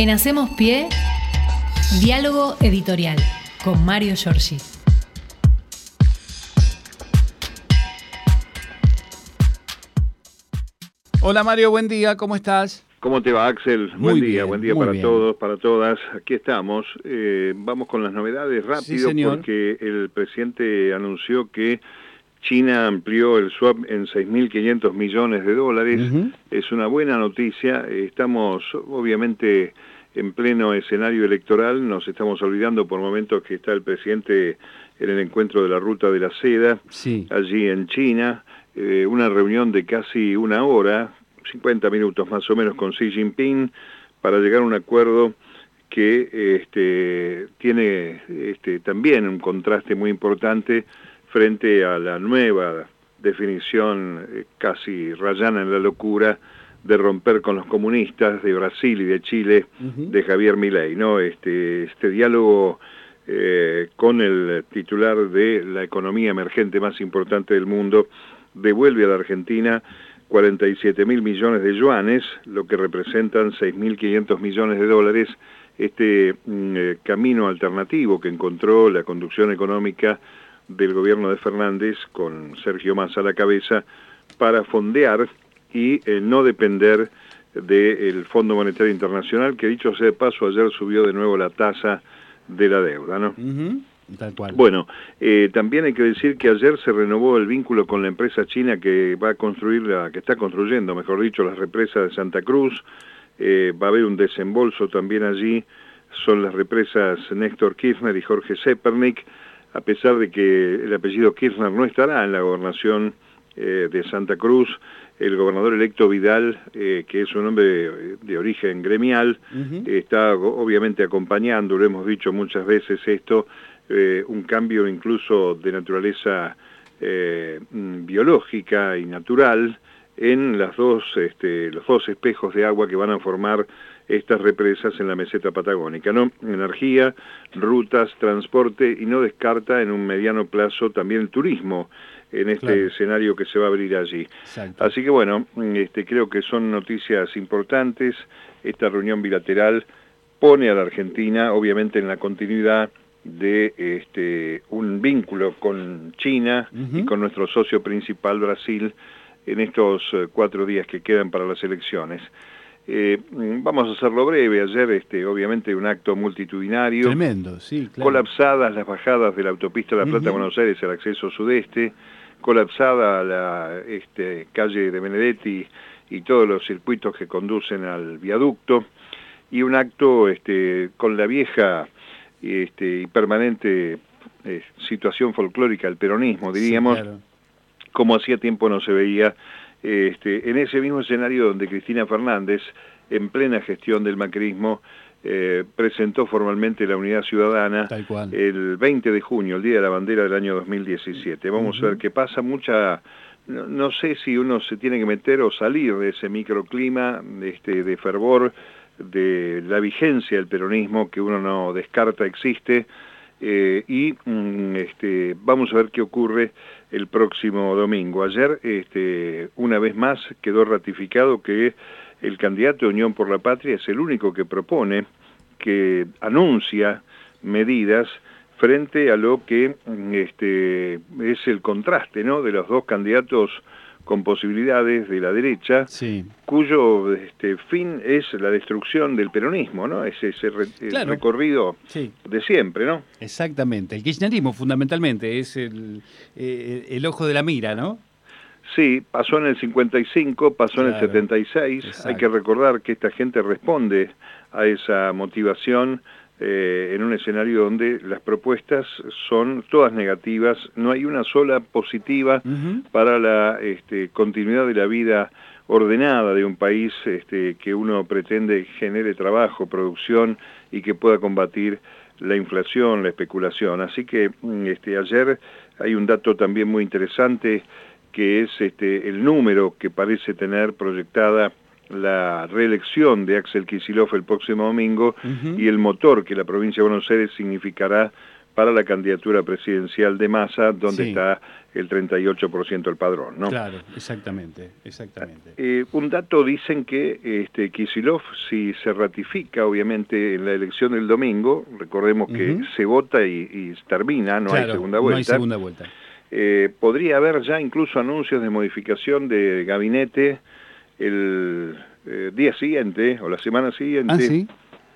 En Hacemos Pie, diálogo editorial con Mario Giorgi. Hola Mario, buen día, ¿cómo estás? ¿Cómo te va, Axel? Muy buen día, bien, buen día para bien. todos, para todas. Aquí estamos. Eh, vamos con las novedades rápido porque el presidente anunció que China amplió el swap en 6.500 millones de dólares. Es una buena noticia. Estamos obviamente en pleno escenario electoral. Nos estamos olvidando por momentos que está el presidente en el encuentro de la Ruta de la Seda Sí. allí en China, eh, una reunión de casi una hora, 50 minutos más o menos con Xi Jinping, para llegar a un acuerdo que este, tiene este, también un contraste muy importante frente a la nueva definición eh, casi rayana en la locura de romper con los comunistas de Brasil y de Chile de Javier Milei, ¿no? Este, este diálogo eh, con el titular de la economía emergente más importante del mundo devuelve a la Argentina 47 mil millones de yuanes, lo que representan 6.500 millones de dólares, este mm, eh, camino alternativo que encontró la conducción económica del gobierno de Fernández con Sergio Massa a la cabeza para fondear y eh, no depender del Fondo Monetario Internacional, que dicho sea de paso, ayer subió de nuevo la tasa de la deuda, ¿no? Ujú, Tal cual. Bueno, eh, también hay que decir que ayer se renovó el vínculo con la empresa china que va a construir, la, que está construyendo, mejor dicho, las represas de Santa Cruz. Eh, va a haber un desembolso también allí. Son las represas Néstor Kirchner y Jorge Zepernik, a pesar de que el apellido Kirchner no estará en la gobernación eh, de Santa Cruz. El gobernador electo Vidal, eh, que es un hombre de, de origen gremial, está obviamente acompañando, lo hemos dicho muchas veces esto, eh, un cambio incluso de naturaleza eh, mm, biológica y natural en las dos, este, los dos espejos de agua que van a formar estas represas en la meseta patagónica, ¿no? Energía, rutas, transporte y no descarta en un mediano plazo también el turismo en este Claro. escenario que se va a abrir allí. Exacto. Así que bueno, este, creo que son noticias importantes. Esta reunión bilateral pone a la Argentina, obviamente, en la continuidad de este, un vínculo con China y con nuestro socio principal, Brasil, en estos eh, cuatro días que quedan para las elecciones. Eh, vamos a hacerlo breve. Ayer, este, obviamente, un acto multitudinario Tremendo, sí, claro. colapsadas las bajadas de la autopista La Plata Ujú. Buenos Aires, el acceso sudeste, colapsada la este, calle de Benedetti y todos los circuitos que conducen al viaducto, y un acto este, con la vieja este, y permanente eh, situación folclórica, el peronismo, Sí, diríamos, claro. como hacía tiempo no se veía, este, en ese mismo escenario donde Cristina Fernández, en plena gestión del macrismo, eh, presentó formalmente la Unidad Ciudadana el 20 de junio, el Día de la Bandera del año 2017. Vamos Ujú. a ver qué pasa, mucha... No, no sé si uno se tiene que meter o salir de ese microclima este, de fervor, de la vigencia del peronismo que uno no descarta existe, eh, y mm, este, vamos a ver qué ocurre el próximo domingo. Ayer, este, una vez más, quedó ratificado que el candidato de Unión por la Patria es el único que propone, que anuncia medidas frente a lo que mm, este, es el contraste ¿no? de los dos candidatos con posibilidades de la derecha, Sí. cuyo este, fin es la destrucción del peronismo, ¿no? Es ese re- el Claro. recorrido Sí, de siempre, ¿no? exactamente. El kirchnerismo fundamentalmente es el, eh, el ojo de la mira, ¿no? Sí, pasó en el 55, pasó en el Claro. 76. Hay que recordar que esta gente responde a esa motivación eh, en un escenario donde las propuestas son todas negativas, no hay una sola positiva para la este, continuidad de la vida ordenada de un país este, que uno pretende genere trabajo, producción y que pueda combatir la inflación, la especulación. Así que mm, este, ayer hay un dato también muy interesante que es este, el número que parece tener proyectada la reelección de Axel Kicillof el próximo domingo y el motor que la provincia de Buenos Aires significará para la candidatura presidencial de Massa, donde está el 38% del padrón, ¿no? Claro, exactamente, exactamente. Eh, un dato dicen que este, Kisilov, si se ratifica, obviamente, en la elección del domingo, recordemos que se vota y, termina, no hay segunda vuelta. No hay segunda vuelta. Eh, podría haber ya incluso anuncios de modificación de gabinete el eh, día siguiente o la semana siguiente, ¿Ah, sí?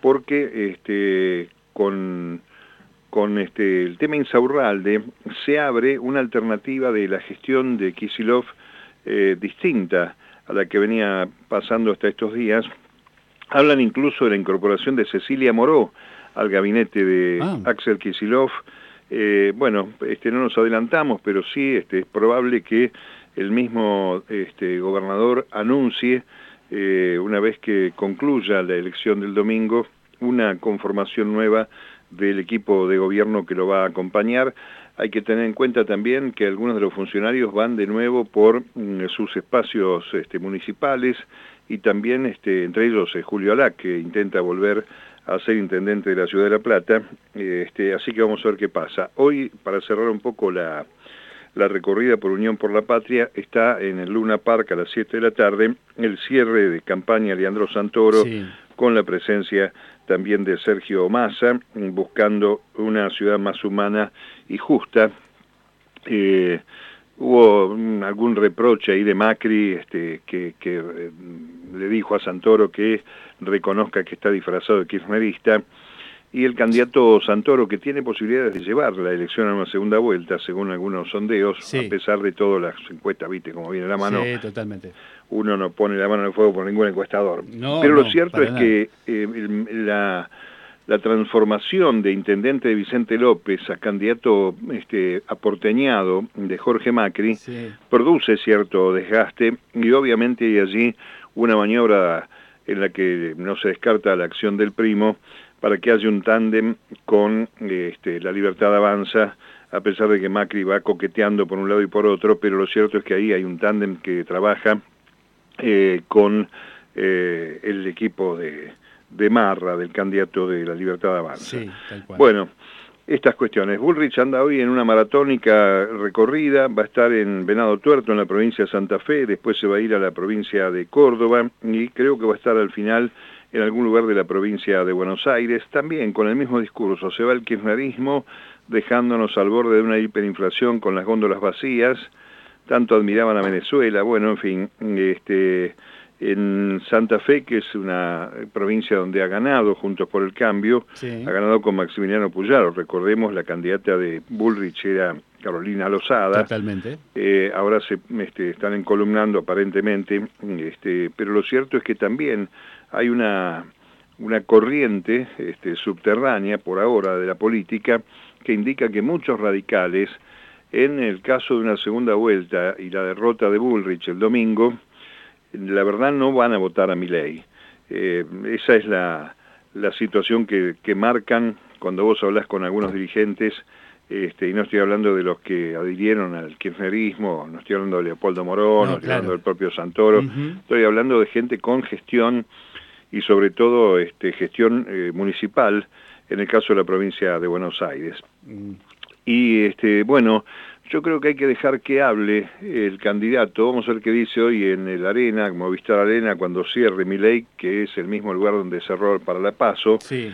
porque este, con con este, el tema Insaurralde se abre una alternativa de la gestión de Kisilov eh, distinta a la que venía pasando hasta estos días. Hablan incluso de la incorporación de Cecilia Moró al gabinete de ah. Axel Kisilov. Eh, bueno, este, no nos adelantamos, pero sí este, es probable que el mismo este, gobernador anuncie, eh, una vez que concluya la elección del domingo, una conformación nueva del equipo de gobierno que lo va a acompañar. Hay que tener en cuenta también que algunos de los funcionarios van de nuevo por mm, sus espacios este, municipales y también entre ellos eh, Julio Alac, que intenta volver a ser intendente de la ciudad de La Plata. Este, así que vamos a ver qué pasa. Hoy, para cerrar un poco la, la recorrida por Unión por la Patria, está en el Luna Park a las 7 de la tarde el cierre de campaña Leandro Santoro con la presencia también de Sergio Massa, buscando una ciudad más humana y justa. Eh, hubo algún reproche ahí de Macri este, que, eh, le dijo a Santoro que reconozca que está disfrazado de kirchnerista y el candidato Santoro, que tiene posibilidades de llevar la elección a una segunda vuelta, según algunos sondeos, a pesar de todas las encuestas, viste cómo viene la mano. Sí, totalmente. Uno no pone la mano en el fuego por ningún encuestador. Pero lo cierto es que eh, la, transformación de intendente de Vicente López a candidato este, aporteñado de Jorge Macri produce cierto desgaste y obviamente hay allí una maniobra en la que no se descarta la acción del primo para que haya un tándem con este, la libertad avanza, a pesar de que Macri va coqueteando por un lado y por otro, pero lo cierto es que ahí hay un tándem que trabaja eh, con eh, el equipo de, de, Marra, del candidato de la libertad avanza. Bueno, estas cuestiones. Bullrich anda hoy en una maratónica recorrida, va a estar en Venado Tuerto, en la provincia de Santa Fe, después se va a ir a la provincia de Córdoba y creo que va a estar al final en algún lugar de la provincia de Buenos Aires, también con el mismo discurso, se va el kirchnerismo dejándonos al borde de una hiperinflación con las góndolas vacías, tanto admiraban a Venezuela, bueno, en fin, este, en Santa Fe, que es una provincia donde ha ganado Juntos por el Cambio, ha ganado con Maximiliano Puyaro, recordemos la candidata de Bullrich era Carolina Lozada. Totalmente. Eh, ahora se este, están encolumnando aparentemente, este, pero lo cierto es que también hay una, una corriente este, subterránea, por ahora, de la política, que indica que muchos radicales, en el caso de una segunda vuelta y la derrota de Bullrich el domingo, la verdad no van a votar a mi ley. Eh, esa es la, la situación que, que, marcan cuando vos hablas con algunos dirigentes, este, y no estoy hablando de los que adhirieron al kirchnerismo, no estoy hablando de Leopoldo Morón, no, estoy hablando del propio Santoro, estoy hablando de gente con gestión y sobre todo este, gestión eh, municipal, en el caso de la provincia de Buenos Aires. Mm. Y este, bueno, yo creo que hay que dejar que hable el candidato. Vamos a ver qué dice hoy en el Arena, Movistar Arena, cuando cierre mi ley, que es el mismo lugar donde cerró para la Paso. Sí.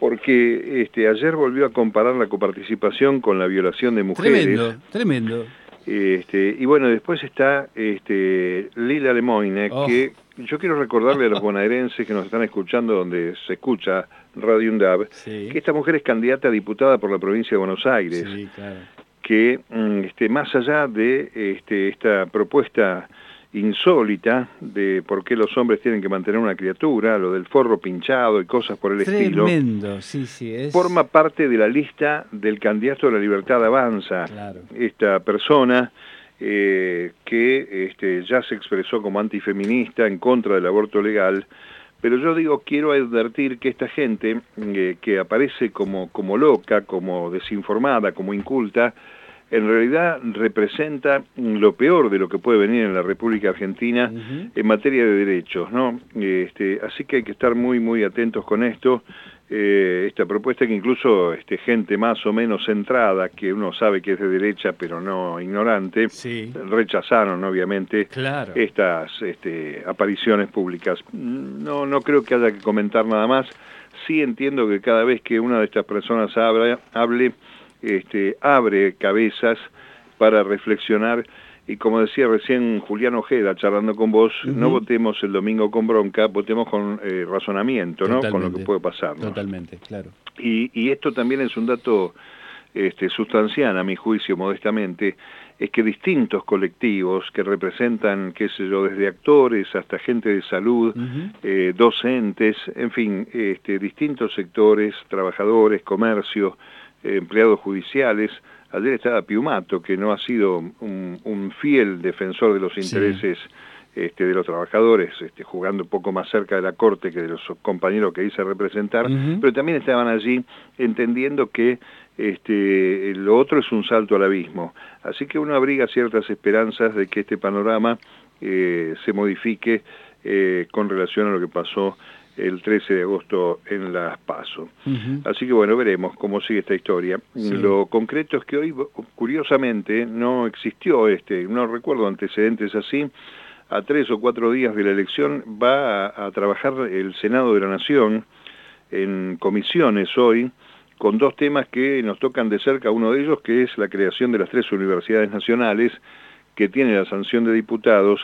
Porque este, ayer volvió a comparar la coparticipación con la violación de mujeres. Tremendo, tremendo. Este, y bueno, después está este, Lila Lemoyne, oh. que yo quiero recordarle a los bonaerenses que nos están escuchando, donde se escucha Radio UNDAB, que esta mujer es candidata a diputada por la provincia de Buenos Aires, que mm, este, más allá de este, esta propuesta insólita de por qué los hombres tienen que mantener una criatura, lo del forro pinchado y cosas por el Tremendo, estilo. sí, sí, es... Forma parte de la lista del candidato de la libertad avanza. Esta persona eh, que este, ya se expresó como antifeminista en contra del aborto legal, pero yo digo, quiero advertir que esta gente eh, que aparece como, como loca, como desinformada, como inculta, en realidad representa lo peor de lo que puede venir en la República Argentina en materia de derechos, ¿no? Este, así que hay que estar muy, muy atentos con esto. Eh, esta propuesta que incluso este, gente más o menos centrada, que uno sabe que es de derecha pero no ignorante, rechazaron obviamente estas este, apariciones públicas. No, no creo que haya que comentar nada más. Sí entiendo que cada vez que una de estas personas hable, este, abre cabezas para reflexionar y como decía recién Julián Ojeda charlando con vos, no votemos el domingo con bronca, votemos con eh, razonamiento, ¿no? Con lo que puede pasar. Totalmente, claro. Y, y, esto también es un dato este, sustancial, a mi juicio, modestamente, es que distintos colectivos que representan, qué sé yo, desde actores hasta gente de salud, eh, docentes, en fin, este, distintos sectores, trabajadores, comercio, empleados judiciales, Ayer estaba Piumato, que no ha sido un, fiel defensor de los intereses este, de los trabajadores, este, jugando un poco más cerca de la corte que de los compañeros que hice representar, pero también estaban allí entendiendo que este, lo otro es un salto al abismo. Así que uno abriga ciertas esperanzas de que este panorama eh, se modifique eh, con relación a lo que pasó el 13 de agosto en Las Paso. Así que bueno, veremos cómo sigue esta historia. Lo concreto es que hoy, curiosamente, no existió, este, no recuerdo antecedentes así, a tres o cuatro días de la elección va a, trabajar el Senado de la Nación en comisiones hoy, con dos temas que nos tocan de cerca, uno de ellos que es la creación de las tres universidades nacionales, que tiene la sanción de diputados,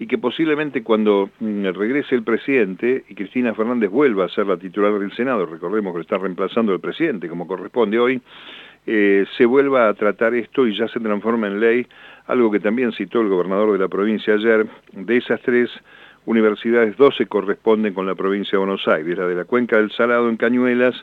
y que posiblemente cuando mm, regrese el presidente y Cristina Fernández vuelva a ser la titular del Senado, recordemos que lo está reemplazando el presidente como corresponde hoy, eh, se vuelva a tratar esto y ya se transforma en ley, algo que también citó el gobernador de la provincia ayer, de esas tres universidades, dos se corresponden con la provincia de Buenos Aires, la de la Cuenca del Salado en Cañuelas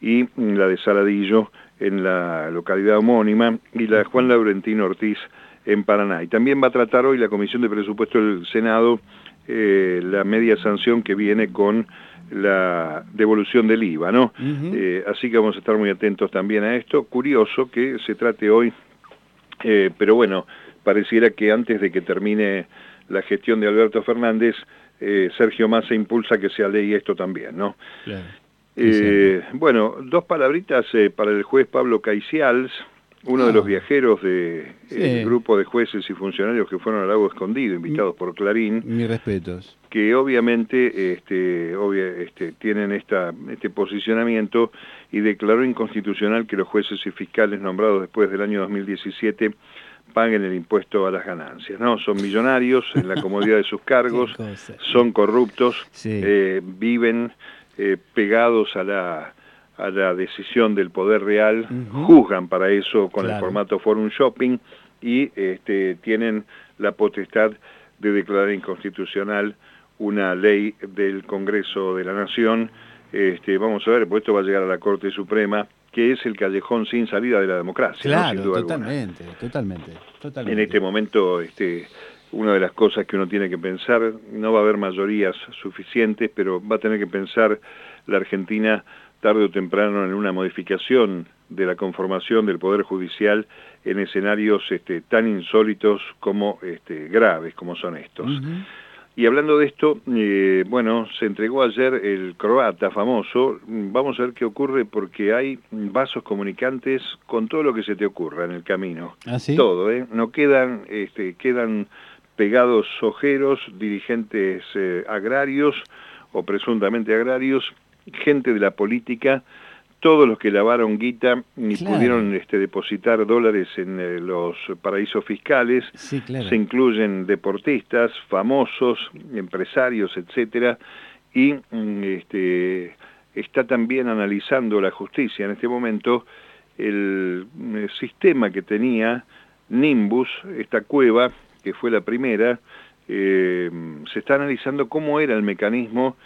y mm, la de Saladillo en la localidad homónima y la de Juan Laurentino Ortiz en Paraná. Y también va a tratar hoy la Comisión de Presupuesto del Senado eh, la media sanción que viene con la devolución del IVA, ¿no? Eh, así que vamos a estar muy atentos también a esto. Curioso que se trate hoy, eh, pero bueno, pareciera que antes de que termine la gestión de Alberto Fernández, Sergio Massa impulsa que sea ley esto también, ¿no? bueno, dos palabritas para el juez Pablo Caicials, uno de los ah. viajeros del de, grupo de jueces y funcionarios que fueron al lago escondido, invitados por Clarín. Mis respetos. Que obviamente este, este, tienen esta, este posicionamiento y declaró inconstitucional que los jueces y fiscales nombrados después del año 2017 paguen el impuesto a las ganancias. ¿no? Son millonarios en la comodidad de sus cargos, son corruptos, eh, viven eh, pegados a la a la decisión del poder real, juzgan para eso con el formato Forum Shopping y este, tienen la potestad de declarar inconstitucional una ley del Congreso de la Nación. Este, vamos a ver, pues esto va a llegar a la Corte Suprema, que es el callejón sin salida de la democracia. Claro, totalmente, totalmente, totalmente. En este momento, este, una de las cosas que uno tiene que pensar, no va a haber mayorías suficientes, pero va a tener que pensar la Argentina tarde o temprano en una modificación de la conformación del Poder Judicial en escenarios este, tan insólitos como este, graves como son estos. Y hablando de esto, eh, bueno, se entregó ayer el croata famoso, vamos a ver qué ocurre porque hay vasos comunicantes con todo lo que se te ocurra en el camino. ¿Ah, todo, ¿eh? No quedan, este, quedan pegados ojeros, dirigentes eh, agrarios o presuntamente agrarios, gente de la política, todos los que lavaron guita y pudieron este, depositar dólares en eh, los paraísos fiscales, se incluyen deportistas, famosos, empresarios, etcétera, y mm, este, está también analizando la justicia. En este momento el, el sistema que tenía Nimbus, esta cueva, que fue la primera, eh, se está analizando cómo era el mecanismo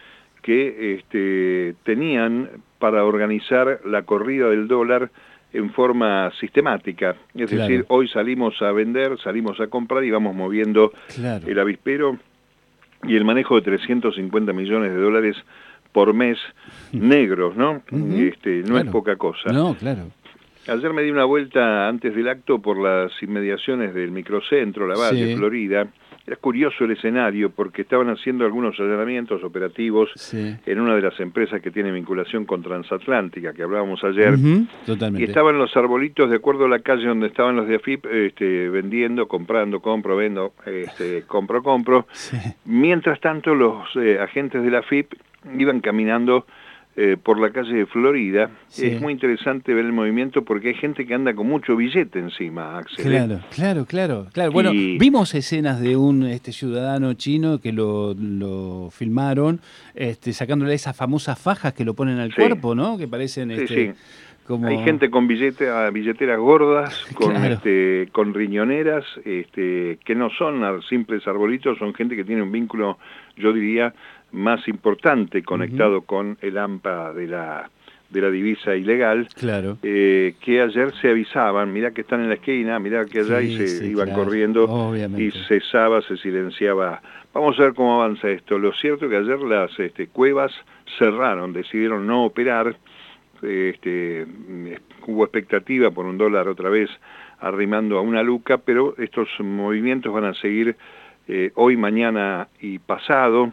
que este, tenían para organizar la corrida del dólar en forma sistemática. Es decir, hoy salimos a vender, salimos a comprar y vamos moviendo el avispero y el manejo de 350 millones de dólares por mes negros, ¿no? este, no es poca cosa. No, claro. Ayer me di una vuelta antes del acto por las inmediaciones del microcentro, la Valle, Florida, era curioso el escenario porque estaban haciendo algunos allanamientos operativos en una de las empresas que tiene vinculación con Transatlántica, que hablábamos ayer. totalmente. Y estaban los arbolitos de acuerdo a la calle donde estaban los de AFIP este, vendiendo, comprando, compro, vendo, este, compro, compro. Mientras tanto, los eh, agentes de la AFIP iban caminando eh, por la calle de Florida. Es muy interesante ver el movimiento porque hay gente que anda con mucho billete encima, Axel. ¿eh? Claro, claro, claro. claro. Bueno, vimos escenas de un este ciudadano chino que lo, lo filmaron este, sacándole esas famosas fajas que lo ponen al cuerpo, ¿no? Que parecen... Este, como... Hay gente con billete, ah, billeteras gordas, con, este, con riñoneras, este, que no son simples arbolitos, son gente que tiene un vínculo, yo diría, más importante conectado con el AMPA de la de la divisa ilegal, claro. Eh, que ayer se avisaban, mirá que están en la esquina, mirá que allá y se iban corriendo y cesaba, se silenciaba. Vamos a ver cómo avanza esto. Lo cierto es que ayer las este, cuevas cerraron, decidieron no operar, este, hubo expectativa por un dólar otra vez arrimando a una luca, pero estos movimientos van a seguir eh, hoy, mañana y pasado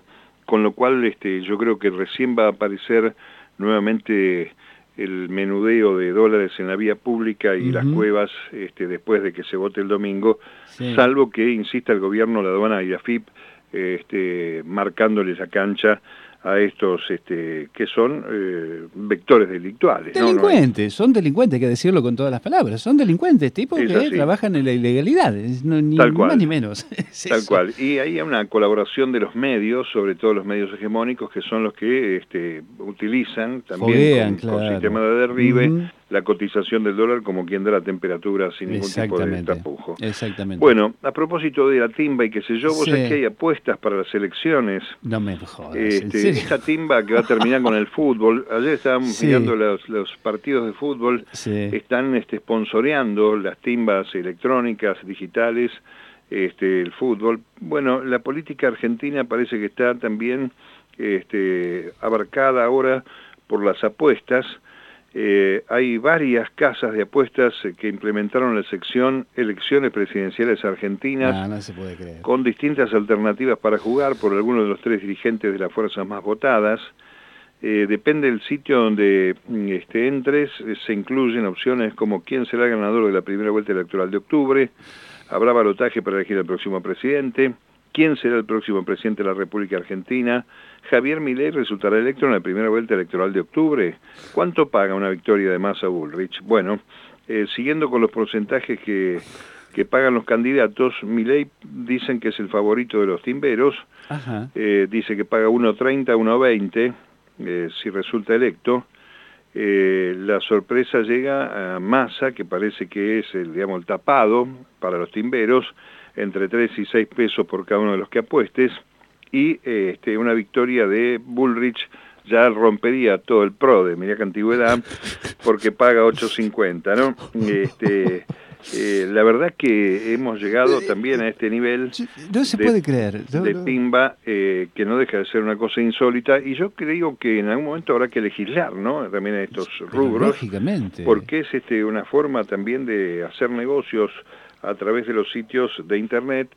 con lo cual este, yo creo que recién va a aparecer nuevamente el menudeo de dólares en la vía pública y las cuevas este, después de que se vote el domingo, salvo que insista el gobierno, la aduana y la FIP este, marcándoles la cancha a estos este, que son eh, vectores delictuales. Delincuentes, son delincuentes, hay que decirlo con todas las palabras, son delincuentes, tipos que trabajan en la ilegalidad, ni más ni menos. Tal cual, y hay una colaboración de los medios, sobre todo los medios hegemónicos, que son los que este, utilizan también con, sistema de derribe la cotización del dólar como quien da la temperatura sin ningún tipo de tapujo. Exactamente. Bueno, a propósito de la timba y qué sé yo, vos sabés que hay apuestas para las elecciones. No me jodas, este, Esta timba que va a terminar con el fútbol, ayer estábamos mirando los, los, partidos de fútbol, están este, sponsoreando las timbas electrónicas, digitales, este, el fútbol. Bueno, la política argentina parece que está también este, abarcada ahora por las apuestas, eh, hay varias casas de apuestas eh, que implementaron la sección elecciones presidenciales argentinas ah, con distintas alternativas para jugar por algunos de los tres dirigentes de las fuerzas más votadas. Eh, depende del sitio donde mm, este, entres, se incluyen opciones como quién será el ganador de la primera vuelta electoral de octubre, habrá balotaje para elegir al próximo presidente, quién será el próximo presidente de la República Argentina, Javier Milei resultará electo en la primera vuelta electoral de octubre. ¿Cuánto paga una victoria de Massa Bullrich? Bueno, eh, siguiendo con los porcentajes que, que pagan los candidatos, Milei dicen que es el favorito de los timberos, eh, dice que paga 1.30, 1.20 eh, si resulta electo. la sorpresa llega a Massa, que parece que es el, digamos, el tapado para los timberos, entre 3 y 6 pesos por cada uno de los que apuestes. Y este, una victoria de Bullrich ya rompería todo el PRO de que antigüedad porque paga 8.50, ¿no? Este, eh, la verdad que hemos llegado también a este nivel no se puede creer de timba eh, que no deja de ser una cosa insólita. Y yo creo que en algún momento habrá que legislar no también en estos rubros lógicamente. porque es este una forma también de hacer negocios a través de los sitios de internet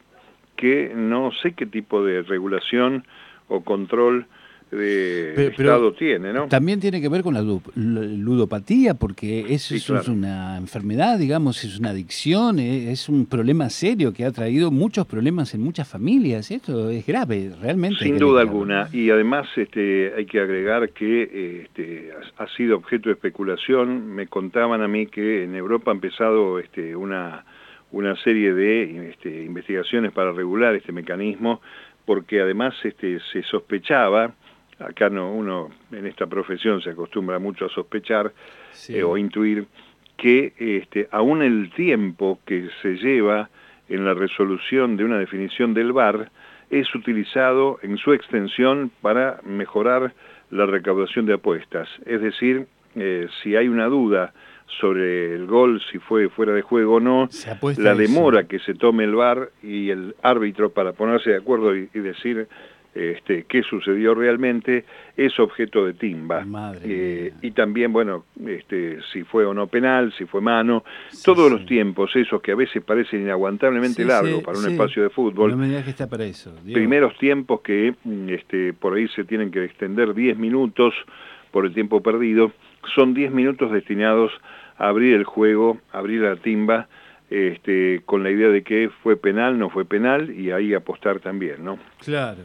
que no sé qué tipo de regulación o control de Estado tiene, ¿no? También tiene que ver con la ludopatía, porque eso es una enfermedad, digamos, es una adicción, eh, es un problema serio que ha traído muchos problemas en muchas familias. Esto es grave, realmente. Sin duda alguna. Y además este, hay que agregar que este, ha sido objeto de especulación. Me contaban a mí que en Europa ha empezado este, una una serie de este, investigaciones para regular este mecanismo, porque además este, se sospechaba, acá no, uno en esta profesión se acostumbra mucho a sospechar eh, o intuir, que este, aún el tiempo que se lleva en la resolución de una definición del VAR es utilizado en su extensión para mejorar la recaudación de apuestas. Es decir, eh, si hay una duda sobre el gol, si fue fuera de juego o no, la demora que se tome el VAR y el árbitro para ponerse de acuerdo y, decir este, qué sucedió realmente, es objeto de timba. Eh, y también, bueno, este, si fue o no penal, si fue mano, todos los tiempos, esos que a veces parecen inaguantablemente largos para un espacio de fútbol. No me digas que está para eso. Primeros tiempos que este, por ahí se tienen que extender 10 minutos por el tiempo perdido, son 10 minutos destinados a abrir el juego, abrir la timba, este, con la idea de que fue penal, no fue penal, y ahí apostar también, ¿no? Claro.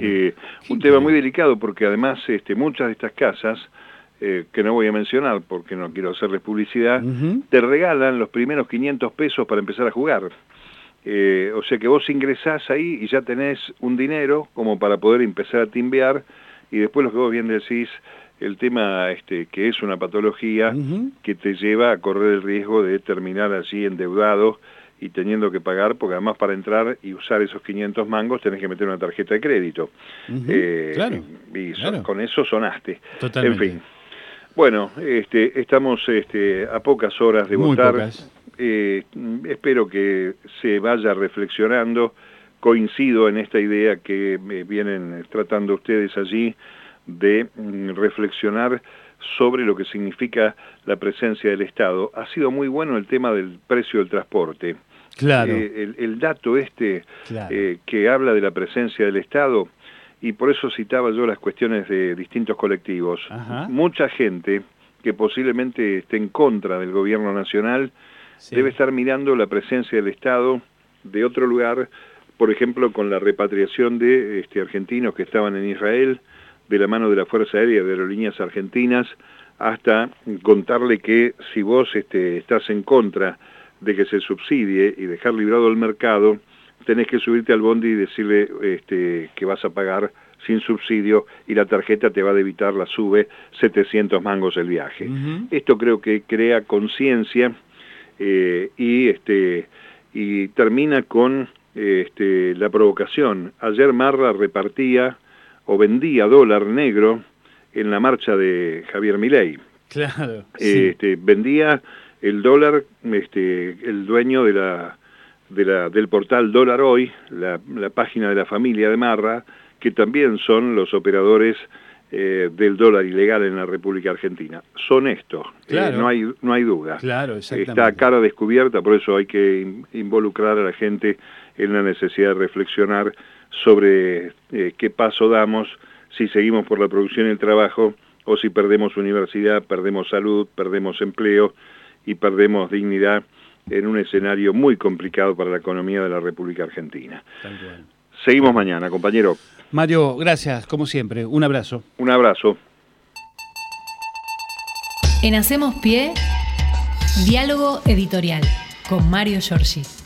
Eh, un tema muy delicado porque además este, muchas de estas casas, eh, que no voy a mencionar porque no quiero hacerles publicidad, te regalan los primeros 500 pesos para empezar a jugar. Eh, o sea que vos ingresás ahí y ya tenés un dinero como para poder empezar a timbear y después lo que vos bien decís, el tema este, que es una patología que te lleva a correr el riesgo de terminar allí endeudado y teniendo que pagar, porque además para entrar y usar esos 500 mangos tenés que meter una tarjeta de crédito. Eh, claro, y con eso sonaste. Totalmente. En fin. Bueno, este, estamos este, a pocas horas de votar. Eh, espero que se vaya reflexionando. Coincido en esta idea que vienen tratando ustedes allí de mm, reflexionar sobre lo que significa la presencia del Estado. Ha sido muy bueno el tema del precio del transporte. Claro. Eh, el, dato este eh, que habla de la presencia del Estado, y por eso citaba yo las cuestiones de distintos colectivos. Mucha gente que posiblemente esté en contra del gobierno nacional debe estar mirando la presencia del Estado de otro lugar, por ejemplo, con la repatriación de este, argentinos que estaban en Israel, de la mano de la Fuerza Aérea de Aerolíneas Argentinas, hasta contarle que si vos este, estás en contra de que se subsidie y dejar librado el mercado, tenés que subirte al bondi y decirle este, que vas a pagar sin subsidio y la tarjeta te va a debitar, la sube 700 mangos el viaje. Esto creo que crea conciencia eh, y, este, y termina con este, la provocación. Ayer Marra repartía o vendía dólar negro en la marcha de Javier Milei. Claro. Este, Vendía el dólar, este, el dueño de la, de la, del portal Dólar Hoy, la, página de la familia de Marra, que también son los operadores eh, del dólar ilegal en la República Argentina. Son estos, eh, no, hay, no hay duda. Claro, Está cara descubierta, por eso hay que involucrar a la gente en la necesidad de reflexionar sobre eh, qué paso damos si seguimos por la producción y el trabajo o si perdemos universidad, perdemos salud, perdemos empleo y perdemos dignidad en un escenario muy complicado para la economía de la República Argentina. Seguimos mañana, compañero. Mario, gracias, como siempre. Un abrazo. Un abrazo. En Hacemos Pie, diálogo editorial con Mario Giorgi.